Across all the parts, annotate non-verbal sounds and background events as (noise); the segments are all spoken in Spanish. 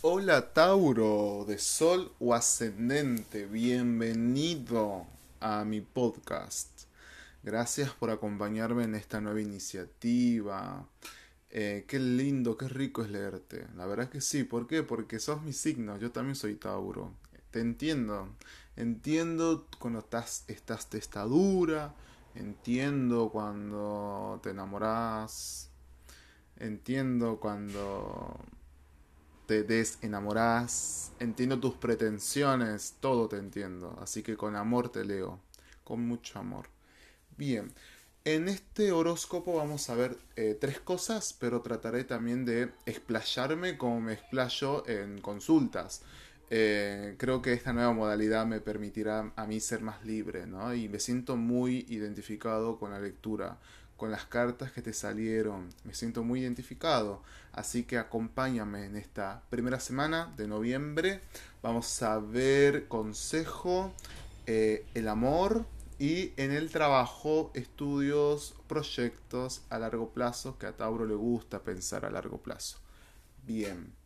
Hola Tauro, de Sol o Ascendente, bienvenido a mi podcast. Gracias por acompañarme en esta nueva iniciativa. Eh, qué lindo, qué rico es leerte. La verdad es que sí, ¿por qué? Porque sos mi signo, yo también soy Tauro. Te entiendo, entiendo cuando estás, estás testadura, entiendo cuando te enamoras, entiendo cuando te desenamorás, entiendo tus pretensiones, todo te entiendo, así que con amor te leo, con mucho amor. Bien, en este horóscopo vamos a ver eh, tres cosas, pero trataré también de explayarme como me explayo en consultas. Eh, creo que esta nueva modalidad me permitirá a mí ser más libre, ¿no? Y me siento muy identificado con la lectura, con las cartas que te salieron. Me siento muy identificado. Así que acompáñame en esta primera semana de noviembre. Vamos a ver consejo, eh, el amor y en el trabajo, estudios, proyectos a largo plazo, que a Tauro le gusta pensar a largo plazo. Bien.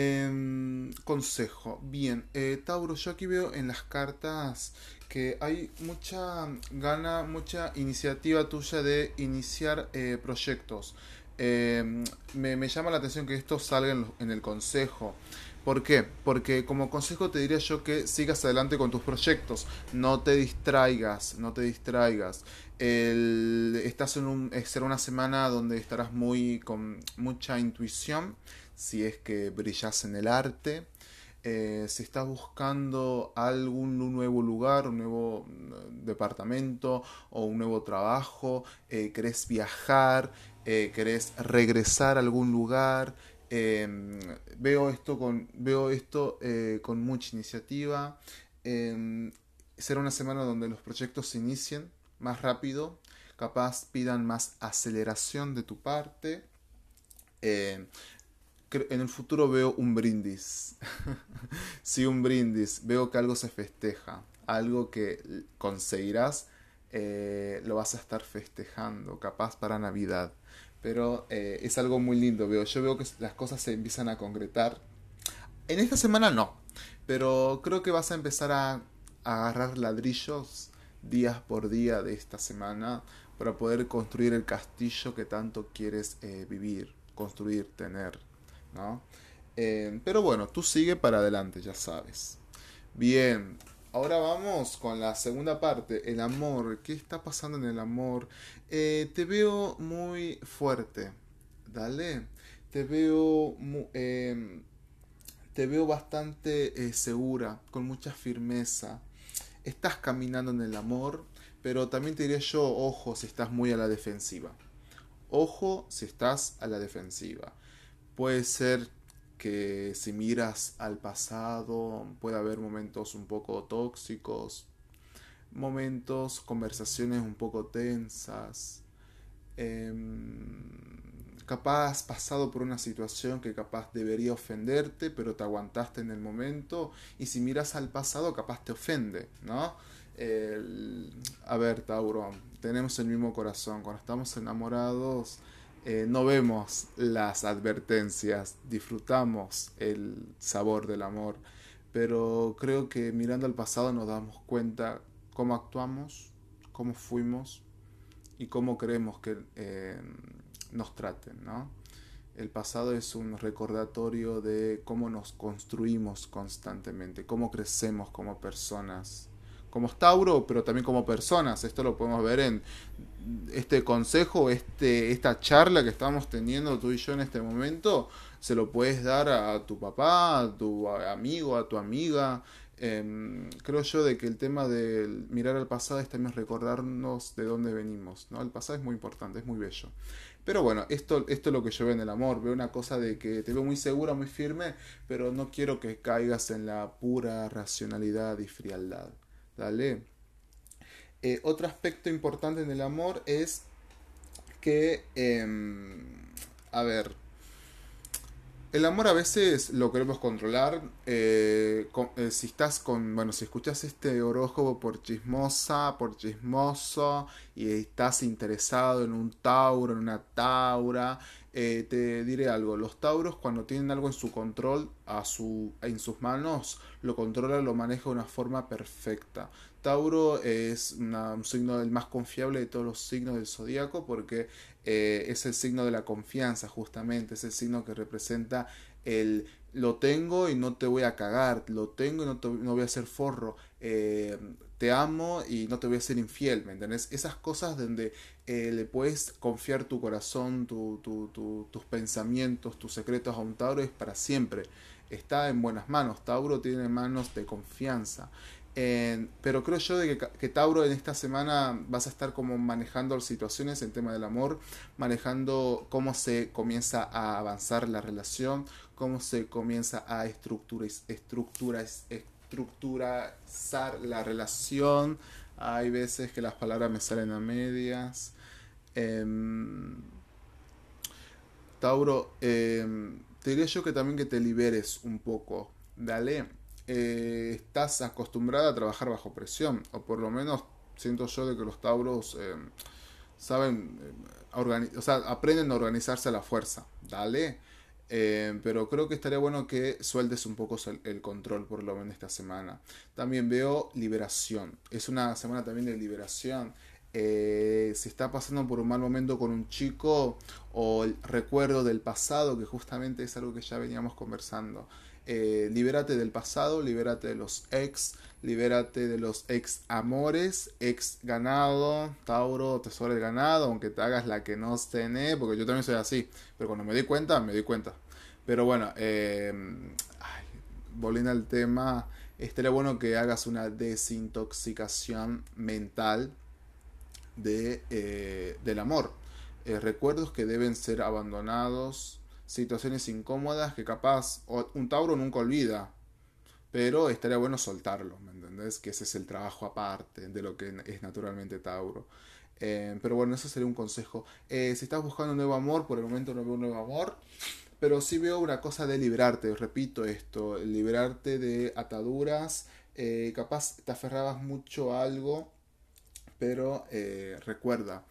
Em, consejo. Bien, eh, Tauro, yo aquí veo en las cartas que hay mucha gana, mucha iniciativa tuya de iniciar eh, proyectos. Em, me, llama la atención que esto salga en, el consejo. ¿Por qué? Porque como consejo te diría yo que sigas adelante con tus proyectos, no te distraigas, no te distraigas. Estás en un, será una semana donde estarás muy con mucha intuición si es que brillas en el arte, eh, si estás buscando algún nuevo lugar, un nuevo mm, departamento o un nuevo trabajo, eh, querés viajar, eh, querés regresar a algún lugar, em, veo esto con, veo esto, con mucha iniciativa. Em, será una semana donde los proyectos se inicien más rápido, capaz pidan más aceleración de tu parte. Em, en el futuro veo un brindis. (laughs) sí, un brindis. Veo que algo se festeja. Algo que conseguirás, eh, lo vas a estar festejando, capaz para Navidad. Pero eh, es algo muy lindo, veo. Yo veo que las cosas se empiezan a concretar. En esta semana no. Pero creo que vas a empezar a, agarrar ladrillos días por día de esta semana para poder construir el castillo que tanto quieres eh, vivir, construir, tener. ¿no? Eh, pero bueno, tú sigue para adelante, ya sabes. Bien, ahora vamos con la segunda parte, el amor. ¿Qué está pasando en el amor? Eh, te veo muy fuerte, dale. Te veo, te veo bastante segura, con mucha firmeza. Estás caminando en el amor, pero también te diría yo, ojo si estás muy a la defensiva. Ojo si estás a la defensiva. Puede ser que si miras al pasado puede haber momentos un poco tóxicos, momentos, conversaciones un poco tensas, em, capaz pasado por una situación que capaz debería ofenderte, pero te aguantaste en el momento, y si miras al pasado capaz te ofende, ¿no? a ver, Tauro, tenemos el mismo corazón, cuando estamos enamorados, eh, no vemos las advertencias, disfrutamos el sabor del amor, pero creo que mirando al pasado nos damos cuenta cómo actuamos, cómo fuimos y cómo queremos que eh, nos traten, ¿no? El pasado es un recordatorio de cómo nos construimos constantemente, cómo crecemos como personas, como Tauro, pero también como personas. Esto lo podemos ver en este consejo, este, esta charla que estamos teniendo tú y yo en este momento. Se lo puedes dar a tu papá, a tu amigo, a tu amiga. Em, creo yo de que el tema de mirar al pasado es también recordarnos de dónde venimos. ¿no? El pasado es muy importante, es muy bello. Pero bueno, esto, esto es lo que yo veo en el amor. Veo una cosa de que te veo muy segura, muy firme, pero no quiero que caigas en la pura racionalidad y frialdad. Dale. Eh, otro aspecto importante en el amor es que, em, a ver, el amor a veces lo queremos controlar. Eh, eh, si estás con, bueno, si escuchas este horóscopo por chismosa, por chismoso, y estás interesado en un Tauro, en una Taura, Eh, te diré algo, los Tauros cuando tienen algo en su control, a su, en sus manos, lo controla, lo maneja de una forma perfecta. Tauro es un signo del más confiable de todos los signos del zodíaco porque eh, es el signo de la confianza justamente, es el signo que representa el lo tengo y no te voy a cagar, lo tengo y no, te, no voy a ser forro, eh, te amo y no te voy a ser infiel, ¿me entendés? Esas cosas donde eh, le puedes confiar tu corazón, tu, tus pensamientos, tus secretos a un Tauro es para siempre. Está en buenas manos, Tauro tiene manos de confianza pero creo yo de que, Tauro en esta semana vas a estar como manejando situaciones en tema del amor, manejando cómo se comienza a avanzar la relación, cómo se comienza a estructurar, estructurizar la relación. Hay veces que las palabras me salen a medias. Em, Tauro, em, te diría yo que también que te liberes un poco. Dale eh, estás acostumbrada a trabajar bajo presión, o por lo menos siento yo de que los tauros eh, saben, eh, o sea, aprenden a organizarse a la fuerza, dale. Pero creo que estaría bueno que sueltes un poco el, control por lo menos esta semana. También veo liberación. Es una semana también de liberación. si está pasando por un mal momento con un chico o el recuerdo del pasado, que justamente es algo que ya veníamos conversando. Eh, libérate del pasado, libérate de los ex, libérate de los ex amores, ex ganado, Tauro, tesoro del ganado, aunque te hagas la que no tenés, porque yo también soy así, pero cuando me di cuenta, me di cuenta. Pero bueno, eh, volviendo al tema, estaría bueno que hagas una desintoxicación mental de, eh, del amor. recuerdos que deben ser abandonados, situaciones incómodas que capaz un Tauro nunca olvida, pero estaría bueno soltarlo, ¿me entendés? Que ese es el trabajo aparte de lo que es naturalmente Tauro. Eh, pero bueno, eso sería un consejo. Eh, si estás buscando un nuevo amor, por el momento no veo un nuevo amor, pero sí veo una cosa de liberarte, repito esto, liberarte de ataduras, eh, capaz te aferrabas mucho a algo, pero recuerda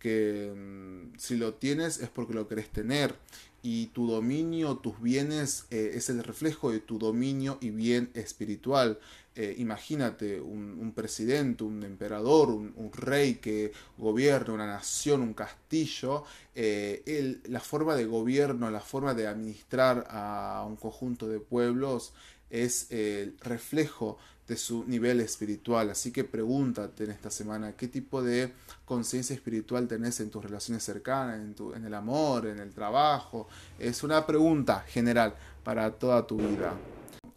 que mm, si lo tienes es porque lo querés tener y tu dominio, tus bienes, eh, es el reflejo de tu dominio y bien espiritual. Eh, imagínate un, presidente, un emperador, un, rey que gobierna una nación, un castillo, eh, la forma de gobierno, la forma de administrar a un conjunto de pueblos es el reflejo de su nivel espiritual. Así que pregúntate en esta semana qué tipo de conciencia espiritual tenés en tus relaciones cercanas, en, tu, en el amor, en el trabajo. Es una pregunta general para toda tu vida.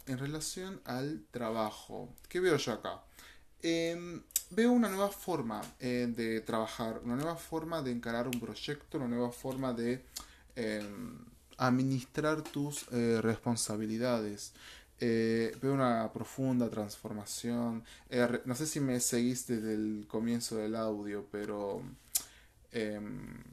En relación al trabajo, ¿qué veo yo acá? Em, veo una nueva forma eh, de trabajar, una nueva forma de encarar un proyecto, una nueva forma de em, administrar tus eh, responsabilidades. Eh, veo una profunda transformación. Eh, no sé si me seguiste desde el comienzo del audio, pero em,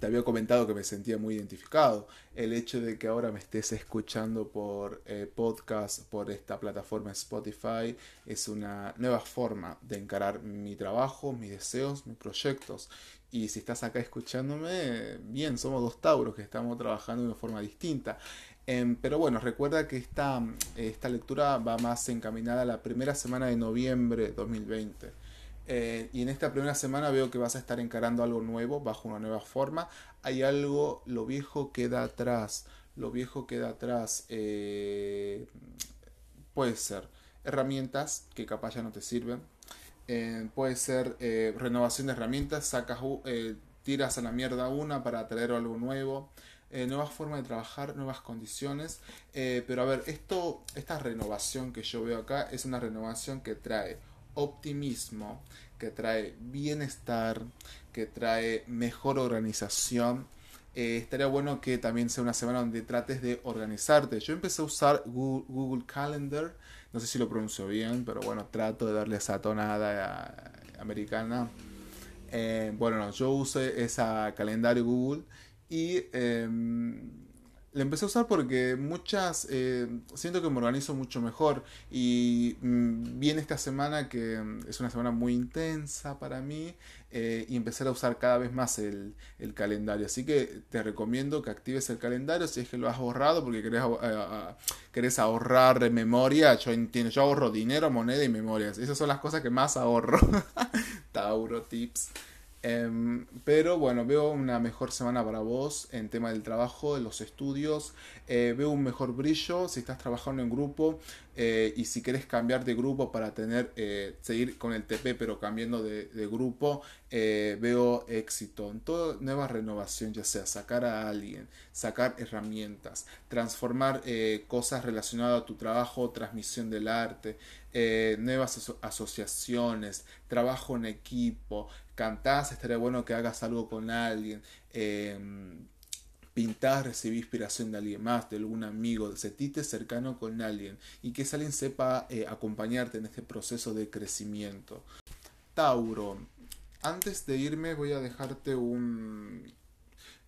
te había comentado que me sentía muy identificado. El hecho de que ahora me estés escuchando por eh, podcast, por esta plataforma Spotify, es una nueva forma de encarar mi trabajo, mis deseos, mis proyectos. Y si estás acá escuchándome, bien, somos dos Tauros que estamos trabajando de una forma distinta. Em, pero bueno, recuerda que esta, esta lectura va más encaminada a la primera semana de noviembre de 2020. Eh, y en esta primera semana veo que vas a estar encarando algo nuevo, bajo una nueva forma. Hay algo, lo viejo queda atrás. Lo viejo queda atrás. Eh, puede ser herramientas que capaz ya no te sirven. Eh, puede ser renovación de herramientas. Sacas, tiras a la mierda una para traer algo nuevo. Eh, nuevas formas de trabajar, nuevas condiciones. Eh, pero a ver, esto, esta renovación que yo veo acá es una renovación que trae optimismo, que trae bienestar, que trae mejor organización. Eh, estaría bueno que también sea una semana donde trates de organizarte. Yo empecé a usar Google, Calendar, no sé si lo pronuncio bien, pero bueno, trato de darle esa tonada americana. bueno, no, yo uso esa calendario Google y em, La empecé a usar porque muchas, eh, siento que me organizo mucho mejor y mm, viene esta semana que mm, es una semana muy intensa para mí eh, y empezar a usar cada vez más el, calendario. Así que te recomiendo que actives el calendario si es que lo has borrado porque querés, eh, querés ahorrar memoria. Yo entiendo, yo ahorro dinero, moneda y memorias. Esas son las cosas que más ahorro. (laughs) Tauro Tips. Em, pero bueno, veo una mejor semana para vos en tema del trabajo, en los estudios. Eh, veo un mejor brillo si estás trabajando en grupo eh, y si querés cambiar de grupo para tener, eh, seguir con el TP pero cambiando de, de grupo, veo éxito en toda nueva renovación, ya sea sacar a alguien, sacar herramientas, transformar cosas relacionadas a tu trabajo, transmisión del arte, nuevas asociaciones, trabajo en equipo, cantás, estaría bueno que hagas algo con alguien. Eh, pintás, recibís inspiración de alguien más, de algún amigo, sentite cercano con alguien y que alguien sepa eh, acompañarte en este proceso de crecimiento. Tauro, antes de irme voy a dejarte un...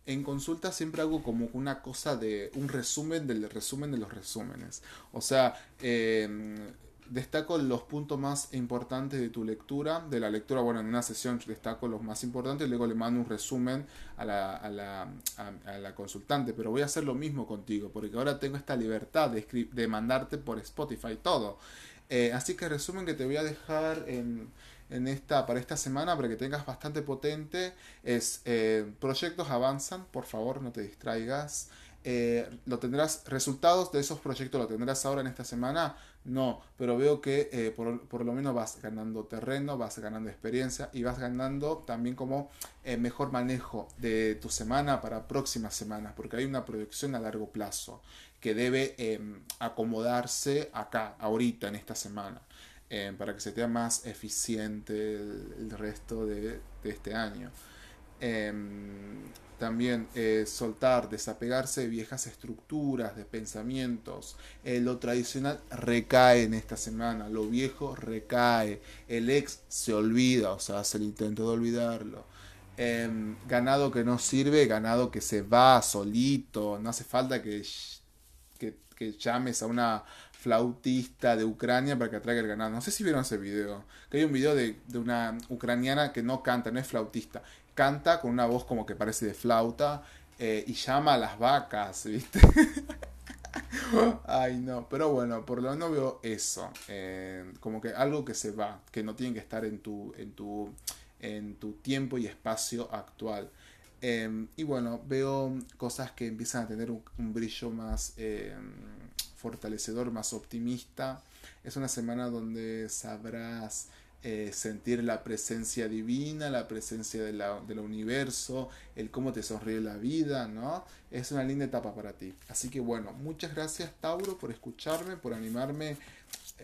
En consulta siempre hago como una cosa de un resumen del resumen de los resúmenes. O sea, eh, destaco los puntos más importantes de tu lectura, de la lectura, bueno, en una sesión destaco los más importantes, luego le mando un resumen a la, a la, a, la consultante, pero voy a hacer lo mismo contigo, porque ahora tengo esta libertad de, de mandarte por Spotify todo. Eh, así que resumen que te voy a dejar en, en esta, para esta semana, para que tengas bastante potente, es eh, proyectos avanzan, por favor no te distraigas. Eh, lo tendrás, resultados de esos proyectos lo tendrás ahora en esta semana, no, pero veo que eh, por, lo menos vas ganando terreno, vas ganando experiencia y vas ganando también como eh, mejor manejo de tu semana para próximas semanas, porque hay una proyección a largo plazo que debe em, acomodarse acá, ahorita, en esta semana, em, para que se te más eficiente el, resto de este año. Em, también eh, soltar, desapegarse de viejas estructuras, de pensamientos. Eh, lo tradicional recae en esta semana, lo viejo recae, el ex se olvida, o sea, hace el intento de olvidarlo. Em, ganado que no sirve, ganado que se va solito, no hace falta que, que, llames a una flautista de Ucrania para que atraiga el ganado. No sé si vieron ese video. Que hay un video de, de, una ucraniana que no canta, no es flautista canta con una voz como que parece de flauta eh, y llama a las vacas, ¿viste? (laughs) Ay, no, pero bueno, por lo menos veo eso, eh, como que algo que se va, que no tiene que estar en tu, en tu, en tu tiempo y espacio actual. Em, y bueno, veo cosas que empiezan a tener un, brillo más em, fortalecedor, más optimista. Es una semana donde sabrás eh, sentir la presencia divina, la presencia de del universo, el cómo te sonríe la vida, ¿no? Es una linda etapa para ti. Así que bueno, muchas gracias Tauro por escucharme, por animarme.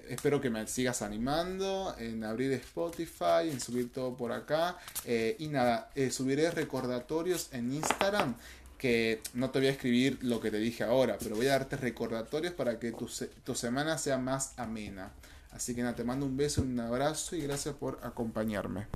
Espero que me sigas animando en abrir Spotify, en subir todo por acá. Eh, y nada, eh, subiré recordatorios en Instagram que no te voy a escribir lo que te dije ahora, pero voy a darte recordatorios para que tu, tu semana sea más amena. Así que nada, te mando un beso, un abrazo y gracias por acompañarme.